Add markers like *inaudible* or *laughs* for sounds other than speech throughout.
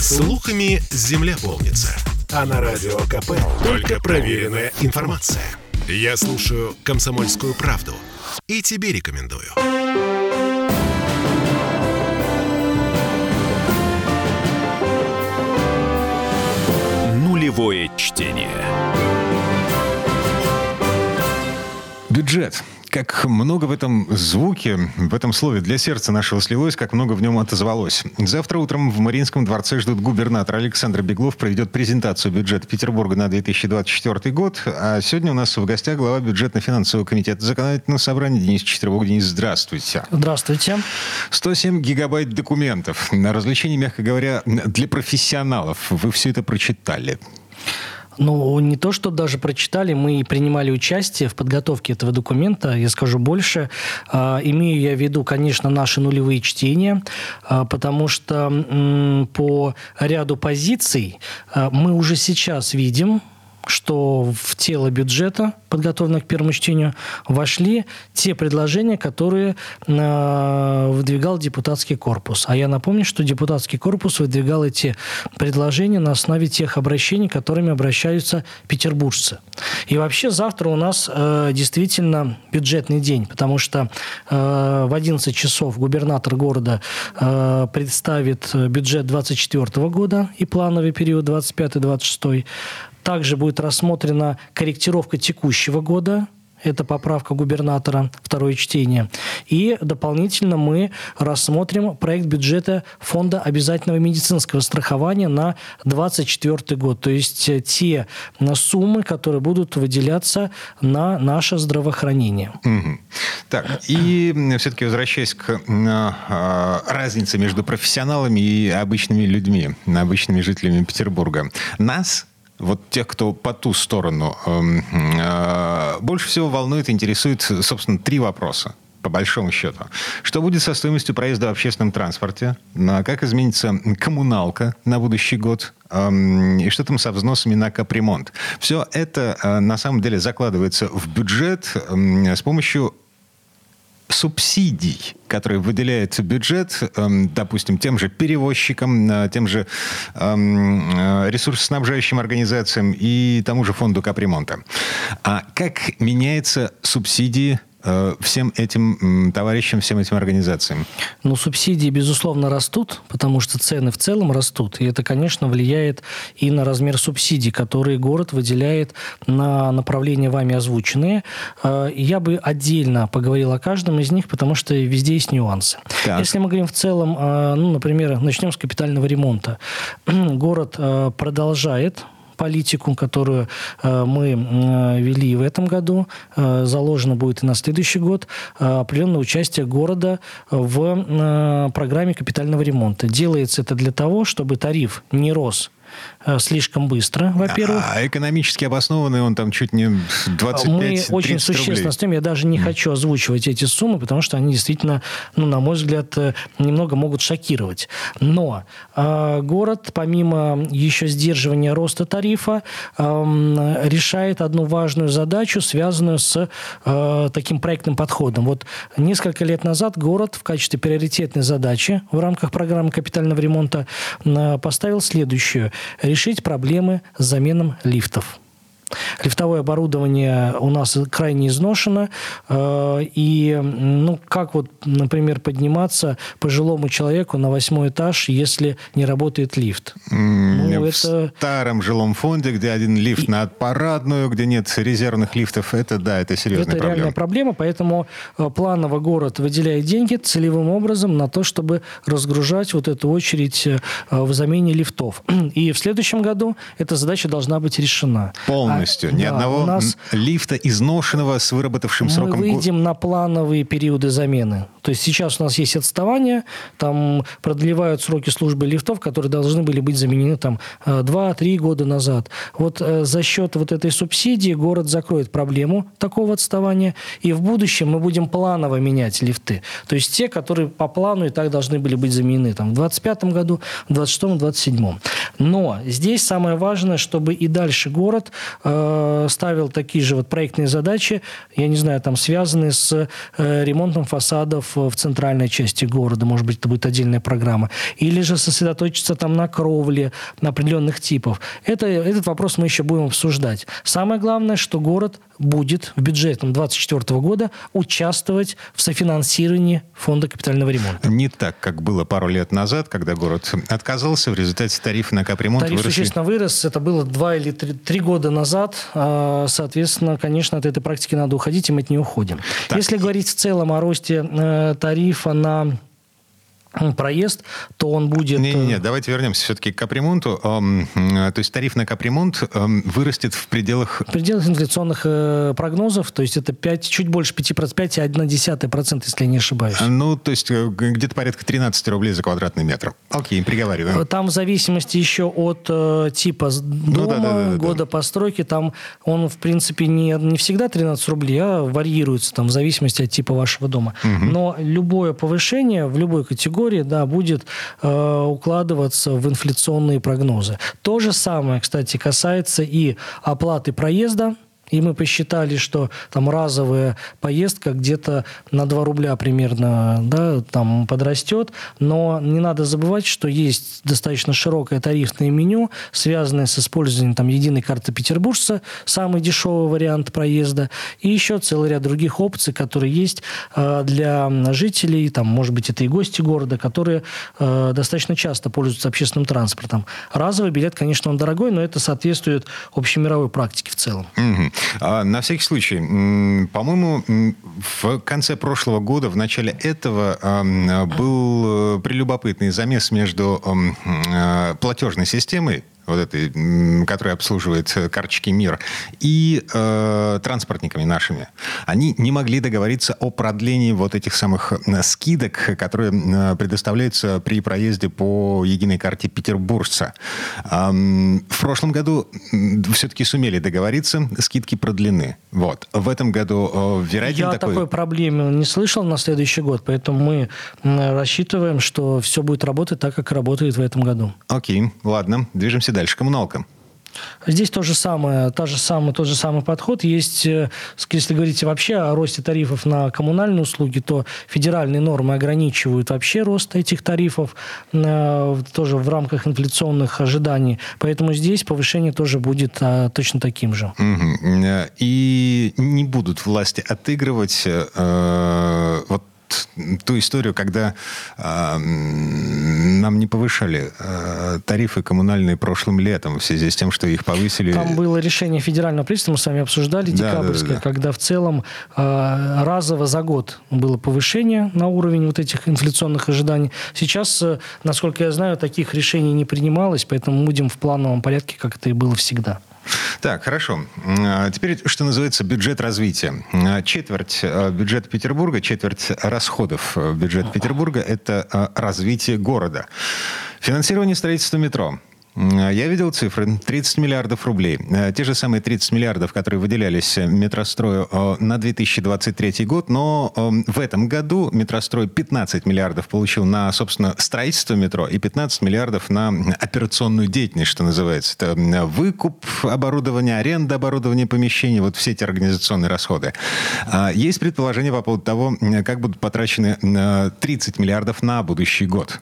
Слухами земля полнится. А на радио КП только проверенная информация. Я слушаю «Комсомольскую правду» и тебе рекомендую. Нулевое чтение. Бюджет. Как много в этом звуке, в этом слове для сердца нашего слилось, как много в нем отозвалось. Завтра утром в Мариинском дворце ждут губернатор Александр Беглов проведет презентацию бюджета Петербурга на 2024 год. А сегодня у нас в гостях глава бюджетно-финансового комитета законодательного собрания Денис Четвербок. Денис, здравствуйте. Здравствуйте. 107 гигабайт документов. На развлечение, мягко говоря, для профессионалов. Вы все это прочитали. Ну, не то, что даже прочитали, мы принимали участие в подготовке этого документа. Я скажу больше. Э, имею я в виду, конечно, наши нулевые чтения, э, потому что э, по ряду позиций э, мы уже сейчас видим, что в тело бюджета, подготовленного к первому чтению, вошли те предложения, которые э, выдвигал депутатский корпус. А я напомню, что депутатский корпус выдвигал эти предложения на основе тех обращений, которыми обращаются петербуржцы. И вообще завтра у нас э, действительно бюджетный день, потому что э, в 11 часов губернатор города э, представит бюджет 2024 года и плановый период 25-26. Также будет рассмотрена корректировка текущего года, это поправка губернатора, второе чтение. И дополнительно мы рассмотрим проект бюджета Фонда обязательного медицинского страхования на 2024 год. То есть те суммы, которые будут выделяться на наше здравоохранение. Угу. Так, и все-таки возвращаясь к э, разнице между профессионалами и обычными людьми, обычными жителями Петербурга. Нас вот тех, кто по ту сторону, эм, э, больше всего волнует, интересует, собственно, три вопроса по большому счету. Что будет со стоимостью проезда в общественном транспорте? Как изменится коммуналка на будущий год? Эм, и что там со взносами на капремонт? Все это э, на самом деле закладывается в бюджет эм, с помощью субсидий, которые выделяет бюджет, эм, допустим, тем же перевозчикам, э, тем же эм, э, ресурсоснабжающим организациям и тому же фонду капремонта. А как меняются субсидии всем этим товарищам, всем этим организациям? Ну, субсидии, безусловно, растут, потому что цены в целом растут. И это, конечно, влияет и на размер субсидий, которые город выделяет на направления вами озвученные. Э, я бы отдельно поговорил о каждом из них, потому что везде есть нюансы. Так. Если мы говорим в целом, э, ну, например, начнем с капитального ремонта. *clears throat* Город продолжает политику, которую э, мы вели в этом году, э, заложено будет и на следующий год, э, определенное участие города в программе капитального ремонта. Делается это для того, чтобы тариф не рос Э, слишком быстро, во-первых. А экономически обоснованный он там чуть не 25 Мы очень существенно с тем, я даже не mm. хочу озвучивать эти суммы, потому что они действительно, ну, на мой взгляд, э, немного могут шокировать. Но э, город, помимо еще сдерживания роста тарифа, э, решает одну важную задачу, связанную с э, таким проектным подходом. Вот несколько лет назад город в качестве приоритетной задачи в рамках программы капитального ремонта э, поставил следующую решить проблемы с заменом лифтов. Лифтовое оборудование у нас крайне изношено. Э, и, ну, как вот, например, подниматься пожилому человеку на восьмой этаж, если не работает лифт? Ну, в это... старом жилом фонде, где один лифт и... на парадную, где нет резервных лифтов, это, да, это серьезная это проблема. Это реальная проблема, поэтому э, планово город выделяет деньги целевым образом на то, чтобы разгружать вот эту очередь э, в замене лифтов. *clears throat* И в следующем году эта задача должна быть решена. Полностью полностью? Ни да, одного нас... лифта изношенного с выработавшим сроком? Мы выйдем на плановые периоды замены. То есть сейчас у нас есть отставание, там продлевают сроки службы лифтов, которые должны были быть заменены там 2-3 э, года назад. Вот э, за счет вот этой субсидии город закроет проблему такого отставания, и в будущем мы будем планово менять лифты. То есть те, которые по плану и так должны были быть заменены там, в 2025 году, в 2026 2027. Но здесь самое важное, чтобы и дальше город э, ставил такие же вот проектные задачи, я не знаю, там связанные с э, ремонтом фасадов в центральной части города, может быть, это будет отдельная программа, или же сосредоточиться там на кровле, на определенных типов. Это, этот вопрос мы еще будем обсуждать. Самое главное, что город будет в бюджетном 2024 года участвовать в софинансировании фонда капитального ремонта. Не так, как было пару лет назад, когда город отказался, в результате тарифы на капремонт Тариф выросли. существенно вырос, это было два или три, три года назад. А, соответственно, конечно, от этой практики надо уходить, и мы от нее уходим. Так. Если говорить в целом о росте э, тарифа на проезд, то он будет... Не-не-не, э, давайте вернемся все-таки к капремонту. То есть тариф на капремонт вырастет в пределах... В пределах инфляционных э, прогнозов, то есть это 5, чуть больше 5%, 5,1%, если я не ошибаюсь. Ну, то есть э, где-то порядка 13 рублей за квадратный метр. Окей, приговариваем. Там в зависимости еще от типа дома, ну, да, да, да, года да. постройки, там он, в принципе, не, не всегда 13 рублей, а варьируется там в зависимости от типа вашего дома. Угу. Но любое повышение в любой категории категории, да, будет э, укладываться в инфляционные прогнозы. То же самое, кстати, касается и оплаты проезда, и мы посчитали, что там разовая поездка где-то на 2 рубля примерно да, там подрастет. Но не надо забывать, что есть достаточно широкое тарифное меню, связанное с использованием там, единой карты петербуржца, самый дешевый вариант проезда, и еще целый ряд других опций, которые есть э, для жителей, там, может быть, это и гости города, которые э, достаточно часто пользуются общественным транспортом. Разовый билет, конечно, он дорогой, но это соответствует общемировой практике в целом. Угу. А, на всякий случай, по-моему, в конце прошлого года, в начале этого был э, прелюбопытный замес между э, платежной системой вот этой, которая обслуживает э, карточки МИР, и э, транспортниками нашими. Они не могли договориться о продлении вот этих самых скидок, которые э, предоставляются при проезде по единой карте петербуржца. Эм, в прошлом году все-таки сумели договориться, скидки продлены. Вот. В этом году э, вероятно Я такой... такой проблемы не слышал на следующий год, поэтому мы рассчитываем, что все будет работать так, как работает в этом году. Окей, ладно, движемся дальше. Коммуналка. Здесь то же самое, та же самая, тот же самый подход. Есть, э, если говорить вообще о росте тарифов на коммунальные услуги, то федеральные нормы ограничивают вообще рост этих тарифов э, тоже в рамках инфляционных ожиданий. Поэтому здесь повышение тоже будет а, точно таким же. И не будут власти отыгрывать э, вот ту историю, когда э, нам не повышали э, тарифы коммунальные прошлым летом в связи с тем, что их повысили. Там было решение федерального правительства, мы с вами обсуждали, да, декабрьское, да, да, да. когда в целом э, разово за год было повышение на уровень вот этих инфляционных ожиданий. Сейчас, э, насколько я знаю, таких решений не принималось, поэтому будем в плановом порядке, как это и было всегда. Так, хорошо. А, теперь, что называется, бюджет развития. А, четверть а, бюджета Петербурга, четверть расходов бюджета Петербурга – это развитие города. Финансирование строительства метро. Я видел цифры. 30 миллиардов рублей. Э, те же самые 30 миллиардов, которые выделялись метрострою э, на 2023 год, но эм, в этом году метрострой 15 миллиардов получил на, собственно, строительство метро и 15 миллиардов на операционную деятельность, что называется. Это выкуп оборудования, аренда оборудования помещений, вот все эти организационные расходы. А, есть предположение по поводу того, как будут потрачены 30 э, миллиардов на будущий год.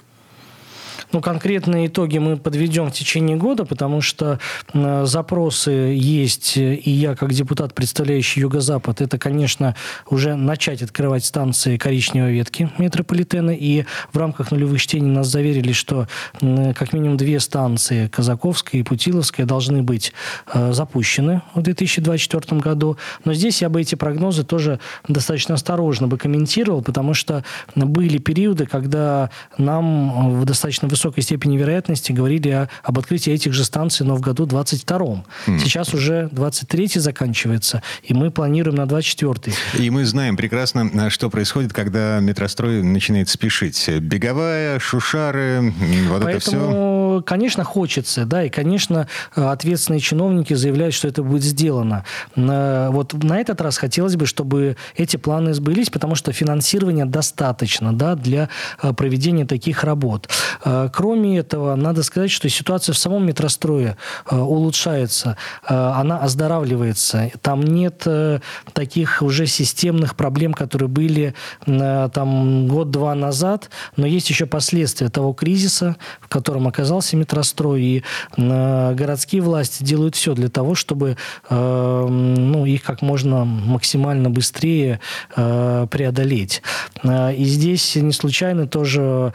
Ну, конкретные итоги мы подведем в течение года, потому что э, запросы есть, и я, как депутат, представляющий Юго-Запад, это, конечно, уже начать открывать станции коричневой ветки метрополитена, и в рамках нулевых чтений нас заверили, что э, как минимум две станции, Казаковская и Путиловская, должны быть э, запущены в 2024 году. Но здесь я бы эти прогнозы тоже достаточно осторожно бы комментировал, потому что были периоды, когда нам в достаточно высокой степени вероятности говорили о, об открытии этих же станций, но в году 22-м. Mm. Сейчас уже 23-й заканчивается, и мы планируем на 24-й. И мы знаем прекрасно, что происходит, когда метрострой начинает спешить. Беговая, шушары, вот Поэтому это все конечно, хочется, да, и, конечно, ответственные чиновники заявляют, что это будет сделано. Вот на этот раз хотелось бы, чтобы эти планы сбылись, потому что финансирования достаточно, да, для проведения таких работ. Кроме этого, надо сказать, что ситуация в самом метрострое улучшается, она оздоравливается. Там нет таких уже системных проблем, которые были там год-два назад, но есть еще последствия того кризиса, в котором оказался метрострой, и э, городские власти делают все для того, чтобы э, ну, их как можно максимально быстрее э, преодолеть. И здесь не случайно тоже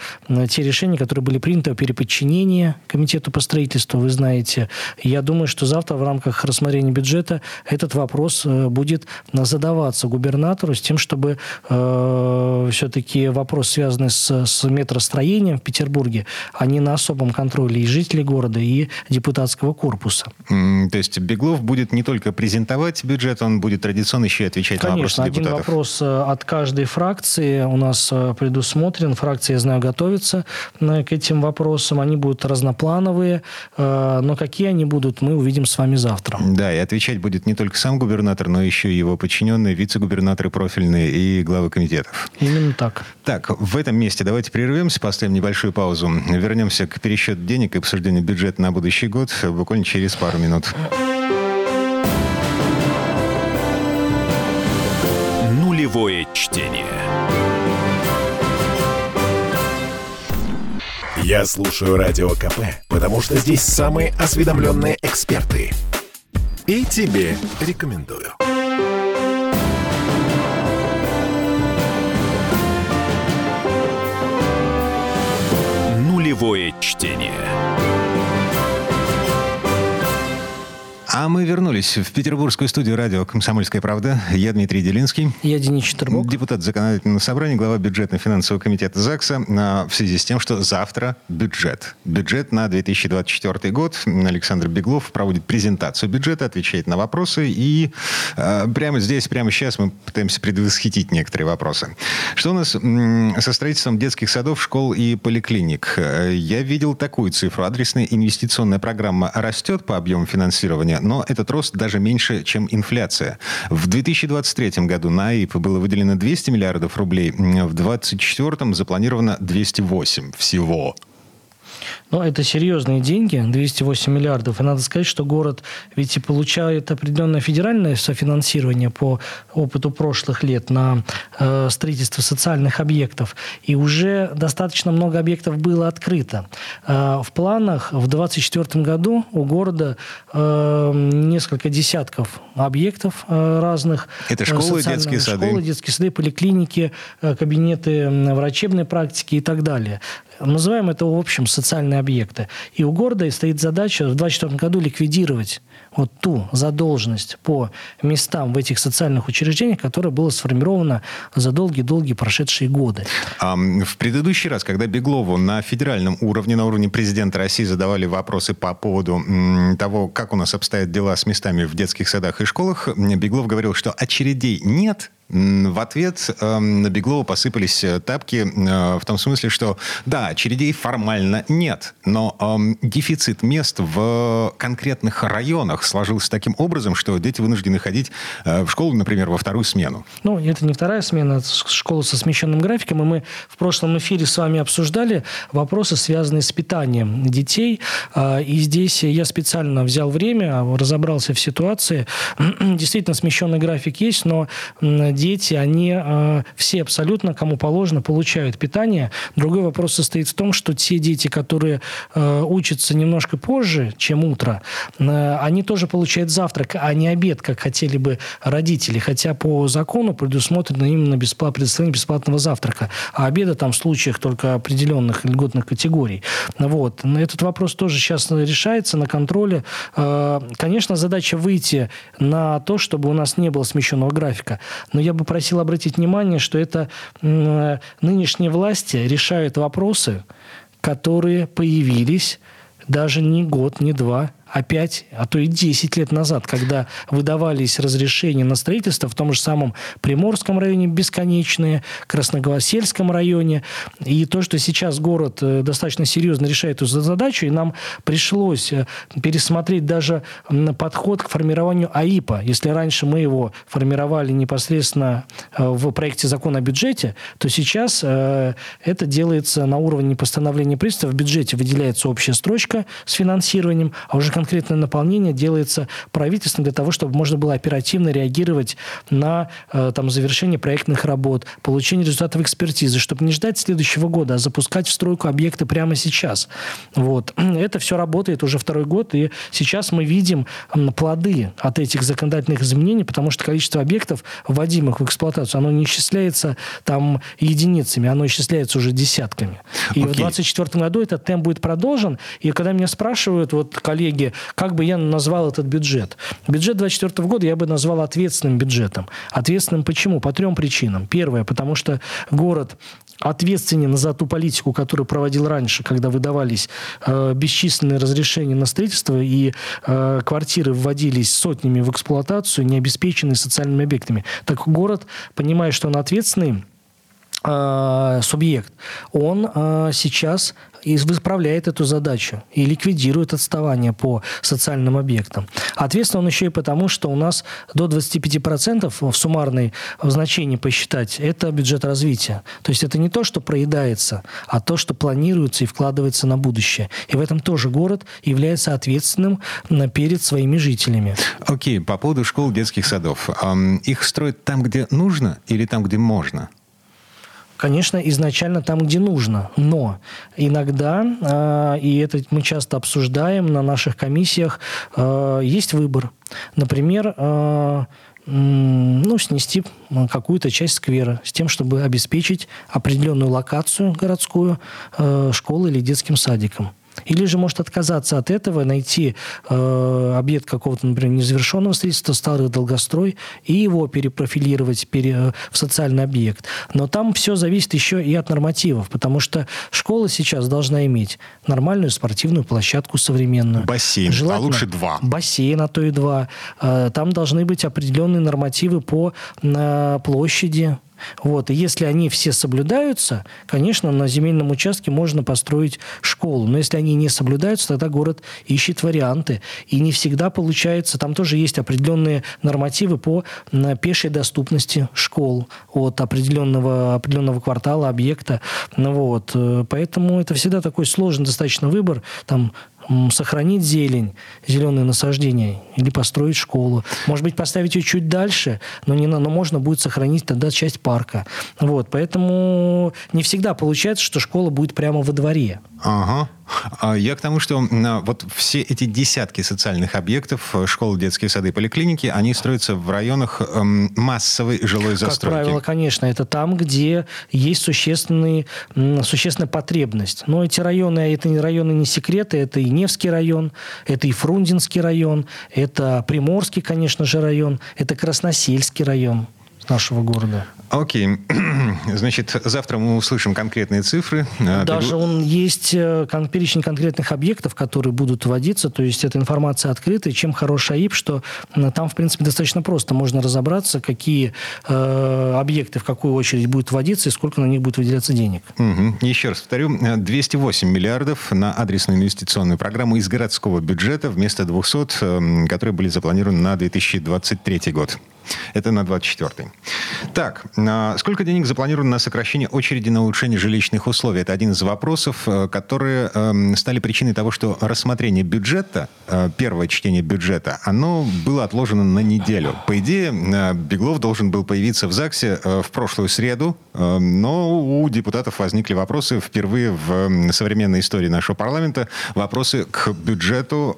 те решения, которые были приняты о переподчинении Комитету по строительству, вы знаете. Я думаю, что завтра в рамках рассмотрения бюджета этот вопрос будет задаваться губернатору с тем, чтобы все-таки вопрос, связанный с, с метростроением в Петербурге, они на особом контроле и жителей города, и депутатского корпуса. То есть Беглов будет не только презентовать бюджет, он будет традиционно еще и отвечать Конечно, на вопросы депутатов. один вопрос э, от каждой фракции у нас э, предусмотрен. Фракция, я знаю, готовится э, к этим вопросам. Они будут разноплановые, но какие они будут, мы увидим с вами завтра. Да, и отвечать будет не только сам губернатор, но еще и его подчиненные, вице-губернаторы профильные и главы комитетов. Именно так. Так, в этом месте давайте прервемся, поставим небольшую паузу. Вернемся к пересчету денег и обсуждению бюджета на будущий год буквально через пару минут. Нулевое чтение. Я слушаю Радио КП, потому что здесь самые осведомленные эксперты. И тебе рекомендую. Нулевое чтение. А мы вернулись в петербургскую студию радио «Комсомольская правда». Я Дмитрий Делинский. Я Денис Четербок. Депутат законодательного собрания, глава бюджетно-финансового комитета ЗАГСа. А, в связи с тем, что завтра бюджет. Бюджет на 2024 год. Александр Беглов проводит презентацию бюджета, отвечает на вопросы. И э, прямо здесь, прямо сейчас мы пытаемся предвосхитить некоторые вопросы. Что у нас со строительством детских садов, школ и поликлиник? Я видел такую цифру. Адресная инвестиционная программа растет по объему финансирования но этот рост даже меньше, чем инфляция. В 2023 году на АИП было выделено 200 миллиардов рублей, в 2024 запланировано 208 всего. Но это серьезные деньги, 208 миллиардов. И надо сказать, что город ведь и получает определенное федеральное софинансирование по опыту прошлых лет на э, строительство социальных объектов. И уже достаточно много объектов было открыто. Э, в планах в 2024 году у города э, несколько десятков объектов э, разных. Это школы, детские сады. Школы, детские сады, поликлиники, э, кабинеты врачебной практики и так далее. Называем это, в общем, социальные объекты. И у города стоит задача в 2024 году ликвидировать вот ту задолженность по местам в этих социальных учреждениях, которая была сформирована за долгие-долгие прошедшие годы. А в предыдущий раз, когда Беглову на федеральном уровне, на уровне президента России задавали вопросы по поводу того, как у нас обстоят дела с местами в детских садах и школах, Беглов говорил, что очередей нет, в ответ э, на Беглова посыпались э, тапки э, в том смысле, что да, очередей формально нет, но э, дефицит мест в конкретных районах сложился таким образом, что дети вынуждены ходить э, в школу, например, во вторую смену. Ну, это не вторая смена, это школа со смещенным графиком, и мы в прошлом эфире с вами обсуждали вопросы, связанные с питанием детей, э, и здесь я специально взял время, разобрался в ситуации. *clears throat* Действительно, смещенный график есть, но дети, они э, все абсолютно, кому положено, получают питание. Другой вопрос состоит в том, что те дети, которые э, учатся немножко позже, чем утро, э, они тоже получают завтрак, а не обед, как хотели бы родители. Хотя по закону предусмотрено именно бесплат, предоставление бесплатного завтрака. А обеда там в случаях только определенных льготных категорий. Вот. Этот вопрос тоже сейчас решается на контроле. Э, конечно, задача выйти на то, чтобы у нас не было смещенного графика. Но я я бы просил обратить внимание, что это нынешние власти решают вопросы, которые появились даже не год, не два, 5, а то и 10 лет назад, когда выдавались разрешения на строительство в том же самом Приморском районе бесконечные, Красногвасельском районе. И то, что сейчас город э, достаточно серьезно решает эту задачу, и нам пришлось э, пересмотреть даже подход к формированию АИПа. Если раньше мы его формировали непосредственно э, в проекте закона о бюджете, то сейчас это делается на уровне постановления правительства. В бюджете выделяется общая строчка с финансированием, а уже конкретное наполнение делается правительством для того, чтобы можно было оперативно реагировать на там, завершение проектных работ, получение результатов экспертизы, чтобы не ждать следующего года, а запускать в стройку объекты прямо сейчас. Вот. *clears throat* Это все работает уже второй год, и сейчас мы видим плоды от этих законодательных изменений, потому что количество объектов, вводимых в эксплуатацию, оно не исчисляется там единицами, оно исчисляется уже десятками. И okay. в 2024 году этот темп будет продолжен. И когда меня спрашивают, вот коллеги, как бы я назвал этот бюджет? Бюджет 2024 года я бы назвал ответственным бюджетом. Ответственным почему? По трем причинам. Первое, потому что город ответственен за ту политику, которую проводил раньше, когда выдавались э, бесчисленные разрешения на строительство и э, квартиры вводились сотнями в эксплуатацию, не обеспеченные социальными объектами. Так город, понимая, что он ответственный, субъект, он э, сейчас и выправляет эту задачу и ликвидирует отставание по социальным объектам. Ответственно он еще и потому, что у нас до 25% в суммарной значении посчитать – это бюджет развития. То есть это не то, что проедается, а то, что планируется и вкладывается на будущее. И в этом тоже город является ответственным перед своими жителями. Окей, okay, по поводу школ, детских садов. Их строят там, где нужно или там, где можно? Конечно, изначально там, где нужно. Но иногда, э, и это мы часто обсуждаем на наших комиссиях, э, есть выбор. Например, э, ну, снести какую-то часть сквера с тем, чтобы обеспечить определенную локацию городскую школы или детским садиком. Или же может отказаться от этого, найти э, объект какого-то, например, незавершенного строительства, старый долгострой, и его перепрофилировать пере, в социальный объект. Но там все зависит еще и от нормативов, потому что школа сейчас должна иметь нормальную спортивную площадку современную. Бассейн, а лучше два. Бассейн, а то и два. Э, там должны быть определенные нормативы по э, площади вот. И если они все соблюдаются, конечно, на земельном участке можно построить школу. Но если они не соблюдаются, тогда город ищет варианты. И не всегда получается. Там тоже есть определенные нормативы по пешей доступности школ от определенного, определенного квартала, объекта. Ну, вот. Э, поэтому это всегда такой сложный достаточно выбор. Там сохранить зелень, зеленые насаждения, или построить школу. Может быть, поставить ее чуть дальше, но, не, но можно будет сохранить тогда часть парка. Вот, поэтому не всегда получается, что школа будет прямо во дворе. Ага. А я к тому, что вот все эти десятки социальных объектов, э, школы, детские сады, поликлиники, они строятся в районах эм, массовой жилой застройки. Как правило, конечно, это там, где есть существенный, существенная потребность. Но эти районы, это не районы не секреты, это и Невский район, это и Фрунзенский район, это Приморский, конечно же, район, это Красносельский район нашего города. Окей. *clears throat* Значит, завтра мы услышим конкретные цифры. А, Даже он есть э, перечень конкретных объектов, которые будут вводиться. То есть эта информация открыта. И чем хороший АИП, что там, в принципе, достаточно просто. Можно разобраться, какие э, объекты в какую очередь будут вводиться и сколько на них будет выделяться денег. Угу. Еще раз повторю. 208 миллиардов на адресную инвестиционную программу из городского бюджета вместо 200, э, которые были запланированы на 2023 год. Это на 24-й. Так, а сколько денег запланировано на сокращение очереди на улучшение жилищных условий? Это один из вопросов, э, которые эм, стали причиной того, что рассмотрение бюджета, э, первое чтение бюджета, оно было отложено на неделю. По идее, э, Беглов должен был появиться в ЗАГСе в прошлую среду, но у депутатов возникли вопросы впервые в современной истории нашего парламента, вопросы к бюджету,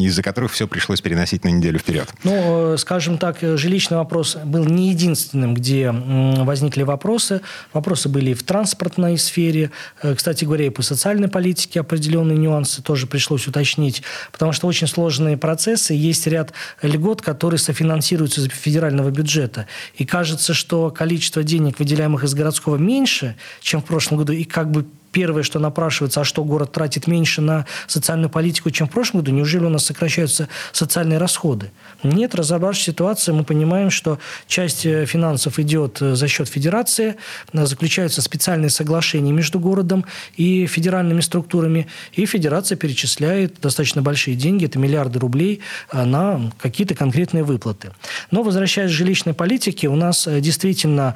из-за которых все пришлось переносить на неделю вперед. Ну, скажем так, жилищный вопрос был не единственным, где возникли вопросы. Вопросы были и в транспортной сфере. Э, кстати говоря, и по социальной политике определенные нюансы тоже пришлось уточнить, потому что очень сложные процессы. Есть ряд льгот, которые софинансируются из федерального бюджета. И кажется, что количество денег, выделяемых из городского, меньше, чем в прошлом году, и как бы первое, что напрашивается, а что город тратит меньше на социальную политику, чем в прошлом году, неужели у нас сокращаются социальные расходы? Нет, разобравшись в ситуации, мы понимаем, что часть э, финансов идет э, за счет федерации, э, заключаются специальные соглашения между городом и федеральными структурами, и федерация перечисляет достаточно большие деньги, это миллиарды рублей, на какие-то конкретные выплаты. Но возвращаясь к жилищной политике, у нас действительно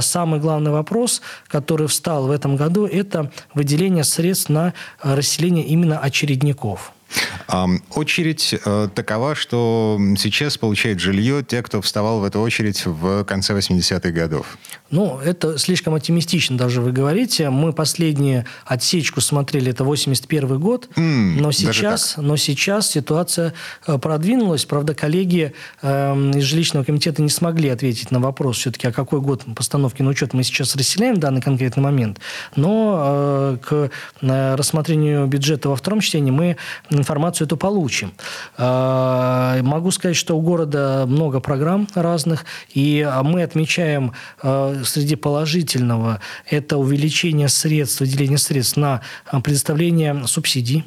самый главный вопрос, который встал в этом году, это выделение средств на расселение именно очередников. Очередь э, такова, что сейчас получает жилье те, кто вставал в эту очередь в конце 80-х годов. Ну, это слишком оптимистично даже вы говорите. Мы последнюю отсечку смотрели, это 81 год, mm, но, сейчас, но сейчас ситуация э, продвинулась. Правда, коллеги э, из жилищного комитета не смогли ответить на вопрос все-таки, а какой год постановки на учет мы сейчас расселяем в данный конкретный момент. Но э, к э, рассмотрению бюджета во втором чтении мы информацию эту получим. Э, могу сказать, что у города много программ разных, и мы отмечаем э, среди положительного это увеличение средств, выделение средств на предоставление субсидий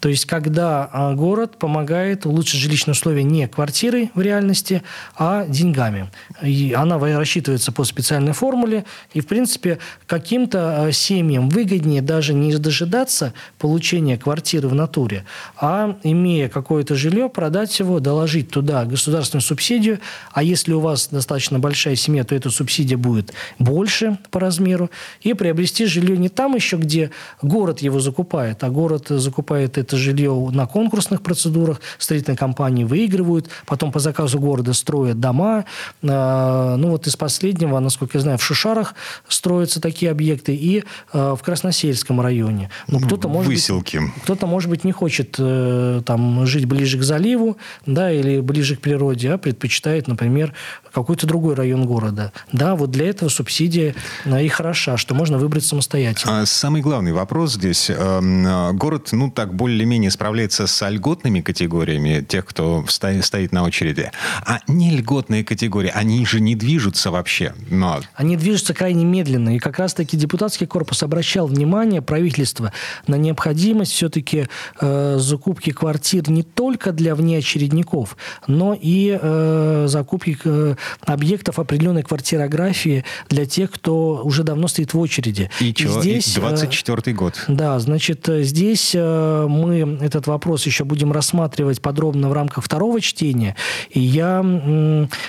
то есть, когда а, город помогает улучшить жилищные условия не квартирой в реальности, а деньгами. И она рассчитывается по специальной формуле. И, в принципе, каким-то а, семьям выгоднее даже не дожидаться получения квартиры в натуре, а, имея какое-то жилье, продать его, доложить туда государственную субсидию. А если у вас достаточно большая семья, то эта субсидия будет больше по размеру. И приобрести жилье не там еще, где город его закупает, а город закупает покупает это жилье на конкурсных процедурах, строительные компании выигрывают, потом по заказу города строят дома. А, ну вот из последнего, насколько я знаю, в Шушарах строятся такие объекты и а, в Красносельском районе. Ну, кто-то, может Выселки. Быть, кто-то, может быть, не хочет э, там жить ближе к заливу, да, или ближе к природе, а предпочитает, например, какой-то другой район города. Да, вот для этого субсидия э, и хороша, что можно выбрать самостоятельно. А самый главный вопрос здесь. Эм, город, ну так, более-менее справляется с льготными категориями тех, кто стоит на очереди. А не льготные категории, они же не движутся вообще. Но... Они движутся крайне медленно. И как раз-таки депутатский корпус обращал внимание правительства на необходимость все-таки э, закупки квартир не только для внеочередников, но и э, закупки э, объектов определенной квартирографии для тех, кто уже давно стоит в очереди. И, и чего? Здесь, 24 э, год. Да, значит, э, здесь э, мы этот вопрос еще будем рассматривать подробно в рамках второго чтения. И я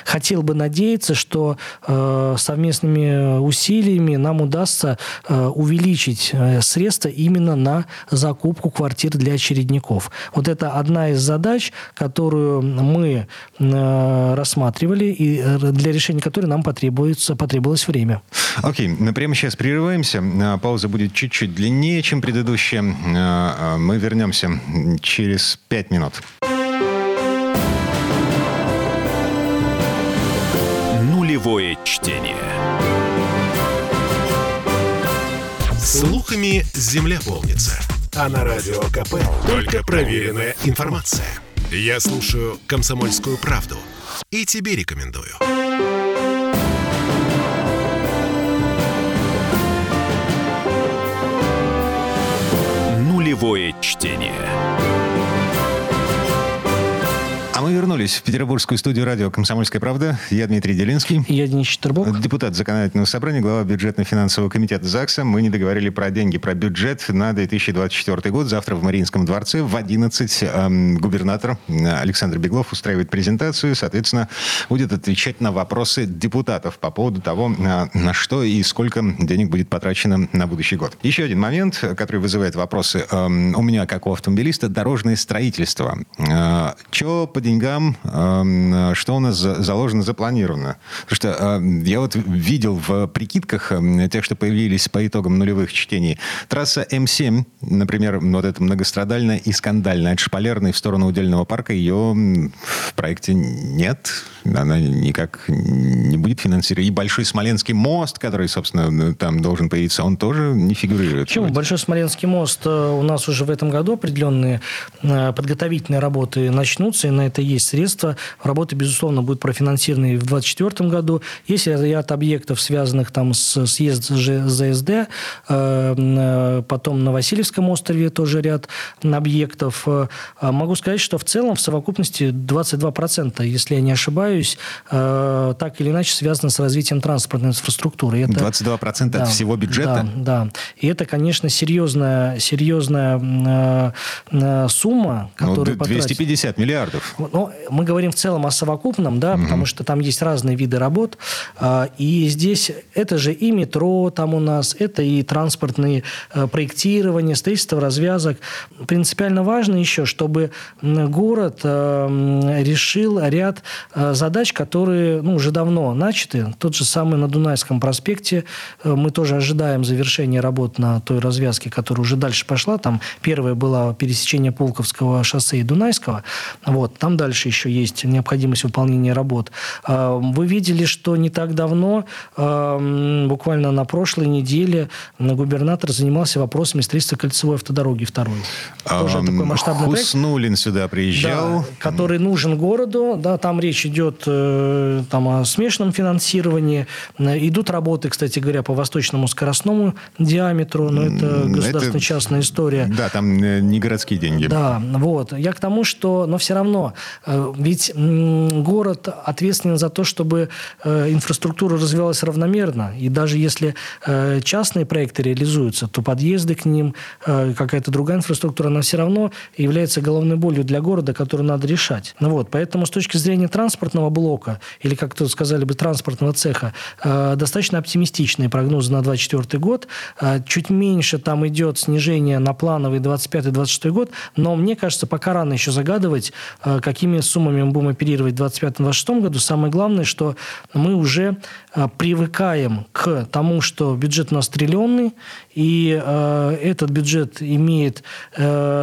хотел бы надеяться, что э, совместными усилиями нам удастся э, увеличить э, средства именно на закупку квартир для очередников. Вот это одна из задач, которую мы рассматривали и для решения которой нам потребуется, потребовалось время. Окей, okay. прямо сейчас прерываемся. Пауза будет чуть-чуть длиннее, чем предыдущая. Мы вернемся через пять минут. Нулевое чтение. Слухами земля полнится. А на радио КП только проверенная информация. Я слушаю «Комсомольскую правду» и тебе рекомендую. Нулевое чтение мы вернулись в петербургскую студию радио «Комсомольская правда». Я Дмитрий Делинский. Я Денис Четербок. Депутат Законодательного собрания, глава бюджетно-финансового комитета ЗАГСа. Мы не договорили про деньги, про бюджет на 2024 год. Завтра в Мариинском дворце в 11 эм, губернатор Александр Беглов устраивает презентацию. Соответственно, будет отвечать на вопросы депутатов по поводу того, на, на что и сколько денег будет потрачено на будущий год. Еще один момент, который вызывает вопросы. Эм, у меня, как у автомобилиста, дорожное строительство. Э, что по деньгам, что у нас заложено, запланировано. Потому что я вот видел в прикидках тех, что появились по итогам нулевых чтений, трасса М7, например, вот эта многострадальная и скандальная от Шпалерной в сторону Удельного парка, ее в проекте нет. Она никак не будет финансировать. И Большой Смоленский мост, который, собственно, там должен появиться, он тоже не фигурирует. Почему? Большой Смоленский мост э, у нас уже в этом году определенные э, подготовительные работы начнутся, и на это есть средства. Работы, безусловно, будут профинансированы в 2024 году. Есть ряд объектов, связанных там с съездом ЗСД, э, э, потом на Васильевском острове тоже ряд объектов. Э, могу сказать, что в целом в совокупности 22%, если я не ошибаюсь, так или иначе связано с развитием транспортной инфраструктуры. Это, 22% да, от всего бюджета? Да, да. И это, конечно, серьезная, серьезная сумма, ну, которую ну, 250 потратить. миллиардов. Ну, мы говорим в целом о совокупном, да, угу. потому что там есть разные виды работ. А, и здесь это же и метро там у нас, это и транспортные э, проектирования, строительство развязок. Принципиально важно еще, чтобы город э, решил ряд э, задач, которые ну, уже давно начаты. Тот же самый на Дунайском проспекте мы тоже ожидаем завершения работ на той развязке, которая уже дальше пошла. Там первая была пересечение Пулковского шоссе и Дунайского. Вот, там дальше еще есть необходимость выполнения работ. А, вы видели, что не так давно, а, буквально на прошлой неделе, губернатор занимался вопросами строительства кольцевой автодороги второй. Тоже а, такой масштабный Хуснулин проект. сюда приезжал. Да, который нужен городу. Да, там речь идет э, там, о смешанном финансировании. Идут работы, кстати говоря, по восточному скоростному диаметру, но это государственно-частная история. Да, там э, не городские деньги. Да, вот. Я к тому, что, но все равно, ведь город ответственен за то, чтобы э, инфраструктура развивалась равномерно. И даже если э, частные проекты реализуются, то подъезды к ним, какая-то другая инфраструктура, она все равно является головной болью для города, которую надо решать. Ну вот, поэтому с точки зрения транспортного блока, или, как тут сказали бы, транспортного цеха, достаточно оптимистичные прогнозы на 2024 год. Чуть меньше там идет снижение на плановый 25-26 год, но мне кажется, пока рано еще загадывать, э, какими суммами мы будем оперировать в 2025-2026 году. Самое главное, что мы уже привыкаем к тому, что бюджет у нас триллионный, и э, этот бюджет имеет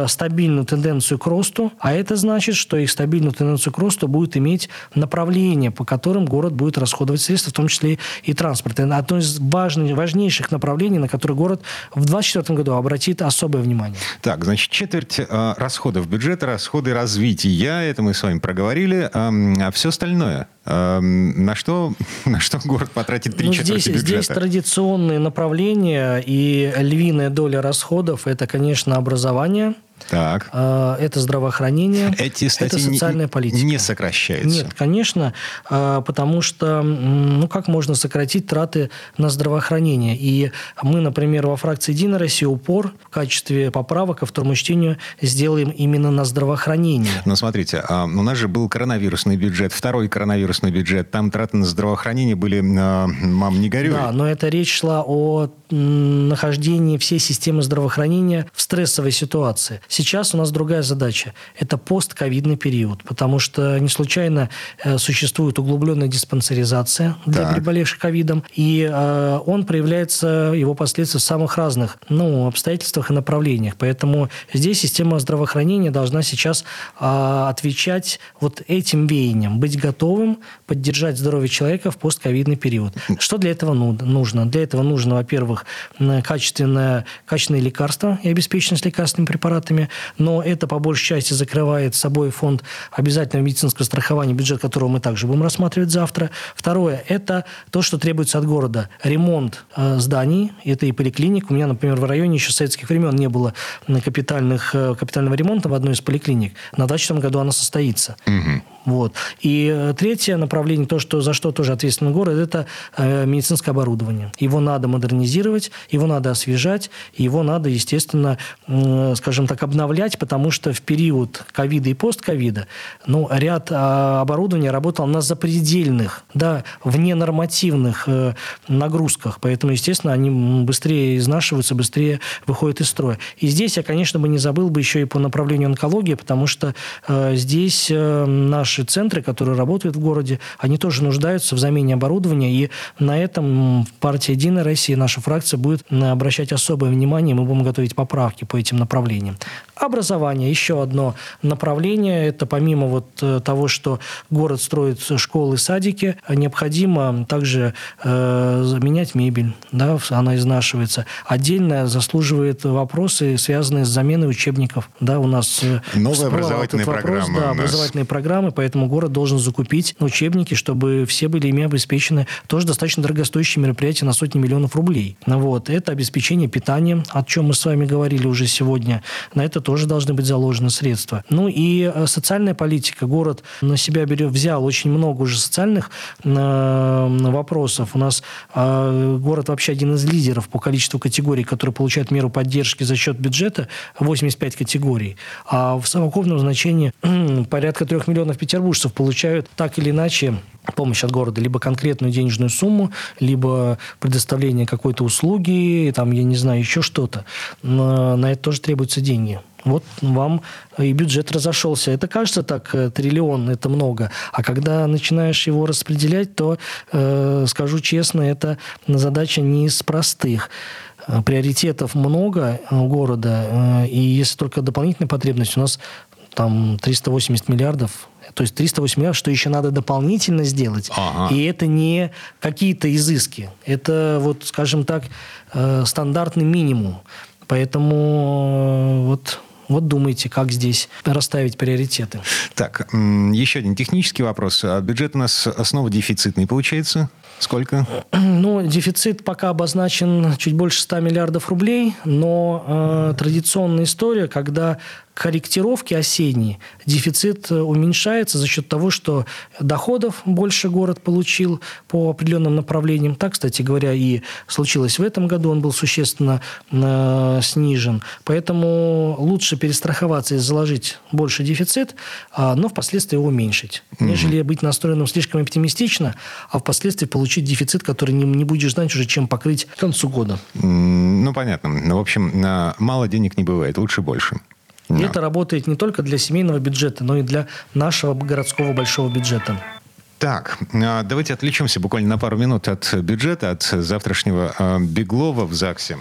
стабильную тенденцию к росту, а это значит, что их стабильную тенденцию к росту будет иметь направление, по которым город будет расходовать средства, в том числе и транспорт. Это одно из важных, важнейших направлений, на которые город в 2024 году обратит особое внимание. Так, значит, четверть э, расходов бюджета, расходы развития, это мы с вами проговорили, э, а все остальное, э, на, что, *laughs* на что город потратит три ну, четверти здесь, бюджета? Здесь традиционные направления и львиная доля расходов – это, конечно, образование – так. А, это здравоохранение, Эти статьи это социальная политика. Не сокращаются. Нет, конечно, а, потому что, ну, как можно сократить траты на здравоохранение? И мы, например, во фракции «Единая Россия» упор в качестве поправок ко второму чтению сделаем именно на здравоохранение. Но смотрите, а, у нас же был коронавирусный бюджет, второй коронавирусный бюджет, там траты на здравоохранение были, мам, не горюй. Да, но это речь шла о нахождении всей системы здравоохранения в стрессовой ситуации. Сейчас у нас другая задача. Это постковидный период, потому что не случайно э, существует углубленная диспансеризация для так. приболевших ковидом, и э, он проявляется, его последствия в самых разных ну, обстоятельствах и направлениях. Поэтому здесь система здравоохранения должна сейчас э, отвечать вот этим веяниям, быть готовым поддержать здоровье человека в постковидный период. Что для этого нужно? Для этого нужно, во-первых, качественное, качественные лекарства и обеспеченность лекарственными препаратами, но это по большей части закрывает собой фонд обязательного медицинского страхования, бюджет которого мы также будем рассматривать завтра. Второе – это то, что требуется от города. Ремонт э, зданий, это и поликлиник. У меня, например, в районе еще советских времен не было капитальных, э, капитального ремонта в одной из поликлиник. На 2024 году она состоится. Угу. Вот. И э, третье направление, то, что, за что тоже ответственен город, это э, медицинское оборудование. Его надо модернизировать, его надо освежать, его надо, естественно, э, скажем так, обновлять, потому что в период ковида и постковида ну, ряд э, оборудования работал на запредельных, да, вненормативных э, нагрузках. Поэтому, естественно, они быстрее изнашиваются, быстрее выходят из строя. И здесь я, конечно, бы не забыл бы еще и по направлению онкологии, потому что здесь наш наши центры, которые работают в городе, они тоже нуждаются в замене оборудования, и на этом партия «Единая Россия», наша фракция будет обращать особое внимание, мы будем готовить поправки по этим направлениям. Образование. Еще одно направление. Это помимо вот э, того, что город строит школы, садики, необходимо также э, заменять мебель. Да, она изнашивается. Отдельно заслуживает вопросы, связанные с заменой учебников. Да, у нас э, новые образовательные вопрос, программы. Да, образовательные программы, поэтому город должен закупить учебники, чтобы все были ими обеспечены. Тоже достаточно дорогостоящее мероприятие на сотни миллионов рублей. Вот. Это обеспечение питанием, о чем мы с вами говорили уже сегодня. На это тоже должны быть заложены средства. Ну и э, социальная политика. Город на себя берет, взял очень много уже социальных э, вопросов. У нас э, город вообще один из лидеров по количеству категорий, которые получают меру поддержки за счет бюджета, 85 категорий. А в совокупном значении *clears throat* порядка трех миллионов петербуржцев получают так или иначе помощь от города, либо конкретную денежную сумму, либо предоставление какой-то услуги, там, я не знаю, еще что-то. На это тоже требуются деньги. Вот вам и бюджет разошелся. Это кажется так, э, триллион, это много. А когда начинаешь его распределять, то, э, скажу честно, это задача не из простых э, приоритетов много города, и если только дополнительная потребность, у нас там 380 миллиардов то есть 308 миллиардов, что еще надо дополнительно сделать. Ага. И это не какие-то изыски. Это, вот, скажем так, стандартный минимум. Поэтому вот вот думайте, как здесь расставить приоритеты. Так, еще один технический вопрос. А бюджет у нас снова дефицитный получается? Сколько? Ну, дефицит пока обозначен чуть больше 100 миллиардов рублей, но э, традиционная история, когда корректировки осенние, дефицит э, уменьшается за счет того, что доходов больше город получил по определенным направлениям. Так, кстати говоря, и случилось в этом году, он был существенно э, снижен. Поэтому лучше перестраховаться и заложить больше дефицит, э, но впоследствии его уменьшить, mm-hmm. нежели быть настроенным слишком оптимистично, а впоследствии получить дефицит, который не, не будешь знать уже, чем покрыть к концу года. Ну, понятно. Ну, в общем, мало денег не бывает, лучше больше. И это работает не только для семейного бюджета, но и для нашего городского большого бюджета. Так, а, давайте отвлечемся буквально на пару минут от бюджета, от завтрашнего а, Беглова в ЗАГСе.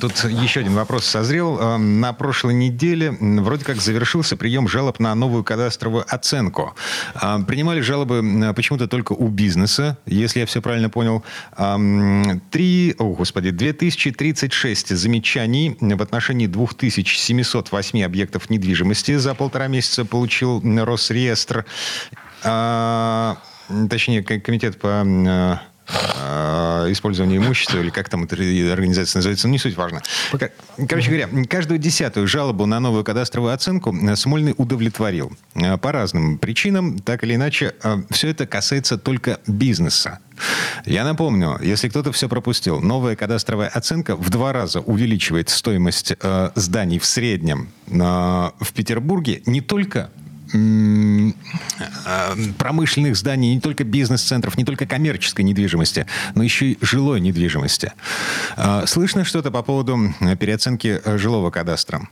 Тут еще один вопрос созрел. Эм, на прошлой неделе вроде как завершился прием жалоб на новую кадастровую оценку. Эм, принимали жалобы почему-то только у бизнеса, если я все правильно понял. Эм, три, о господи, 2036 замечаний в отношении 2708 объектов недвижимости за полтора месяца получил Росреестр. Точнее, комитет по э, Э, использования имущества, или как там эта организация называется, ну, не суть важно. Короче говоря, каждую десятую жалобу на новую кадастровую оценку Смольный удовлетворил. Э, по разным причинам, так или иначе, э, все это касается только бизнеса. Я напомню, если кто-то все пропустил, новая кадастровая оценка в два раза увеличивает стоимость э, зданий в среднем э, в Петербурге не только Э, промышленных зданий, не только бизнес-центров, не только коммерческой недвижимости, но еще и жилой недвижимости. Э, слышно что-то по поводу переоценки жилого кадастра?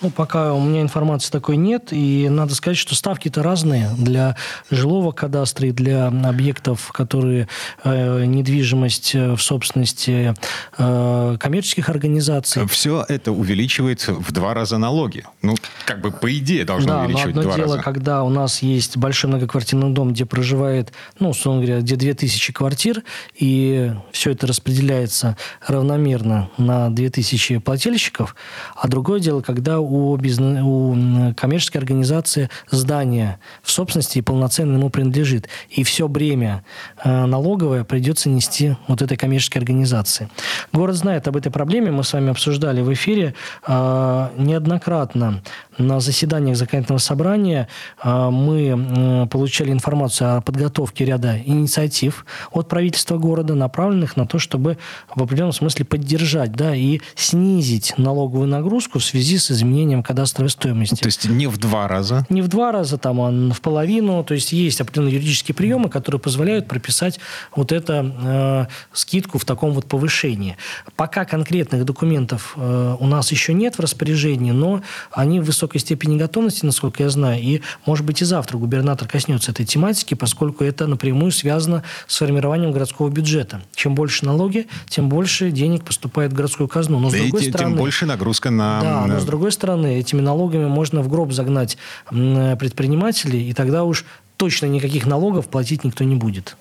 Ну, пока у меня информации такой нет. И надо сказать, что ставки-то разные для жилого кадастра и для объектов, которые э, недвижимость э, в собственности э, коммерческих организаций. Все это увеличивает в два раза налоги. Ну, как бы по идее должно да, увеличивать но одно дело, раза. когда у нас есть большой многоквартирный дом, где проживает, ну, условно говоря, где 2000 квартир, и все это распределяется равномерно на 2000 плательщиков. А другое дело, когда у, бизнес, у коммерческой организации здание в собственности и полноценно ему принадлежит. И все бремя э, налоговое придется нести вот этой коммерческой организации. Город знает об этой проблеме, мы с вами обсуждали в эфире э, неоднократно на заседаниях законодательного собрания э, мы получали информацию о подготовке ряда инициатив от правительства города, направленных на то, чтобы в определенном смысле поддержать да, и снизить налоговую нагрузку в связи с изменением кадастровой стоимости. То есть не в два раза? Не в два раза, там, а в половину. То есть есть определенные юридические приемы, которые позволяют прописать вот это э, скидку в таком вот повышении. Пока конкретных документов э, у нас еще нет в распоряжении, но они в высокой степени готовности, насколько я знаю, и, может быть, и завтра губернатор коснется этой тематики, поскольку это напрямую связано с формированием городского бюджета. Чем больше налоги, тем больше денег поступает в городскую казну. Но, с да другой и стороны, тем больше нагрузка на... Да, но с другой стороны, этими налогами можно в гроб загнать предпринимателей, и тогда уж точно никаких налогов платить никто не будет.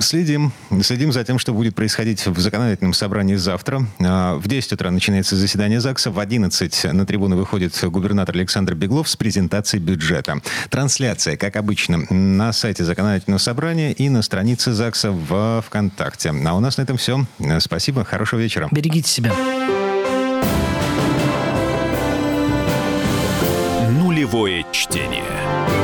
Следим, следим за тем, что будет происходить в законодательном собрании завтра. А, в 10 утра начинается заседание ЗАГСа. В 11 на трибуну выходит губернатор Александр Беглов с презентацией бюджета. Трансляция, как обычно, на сайте законодательного собрания и на странице ЗАГСа в ВКонтакте. А у нас на этом все. Спасибо, хорошего вечера. Берегите себя. Нулевое чтение.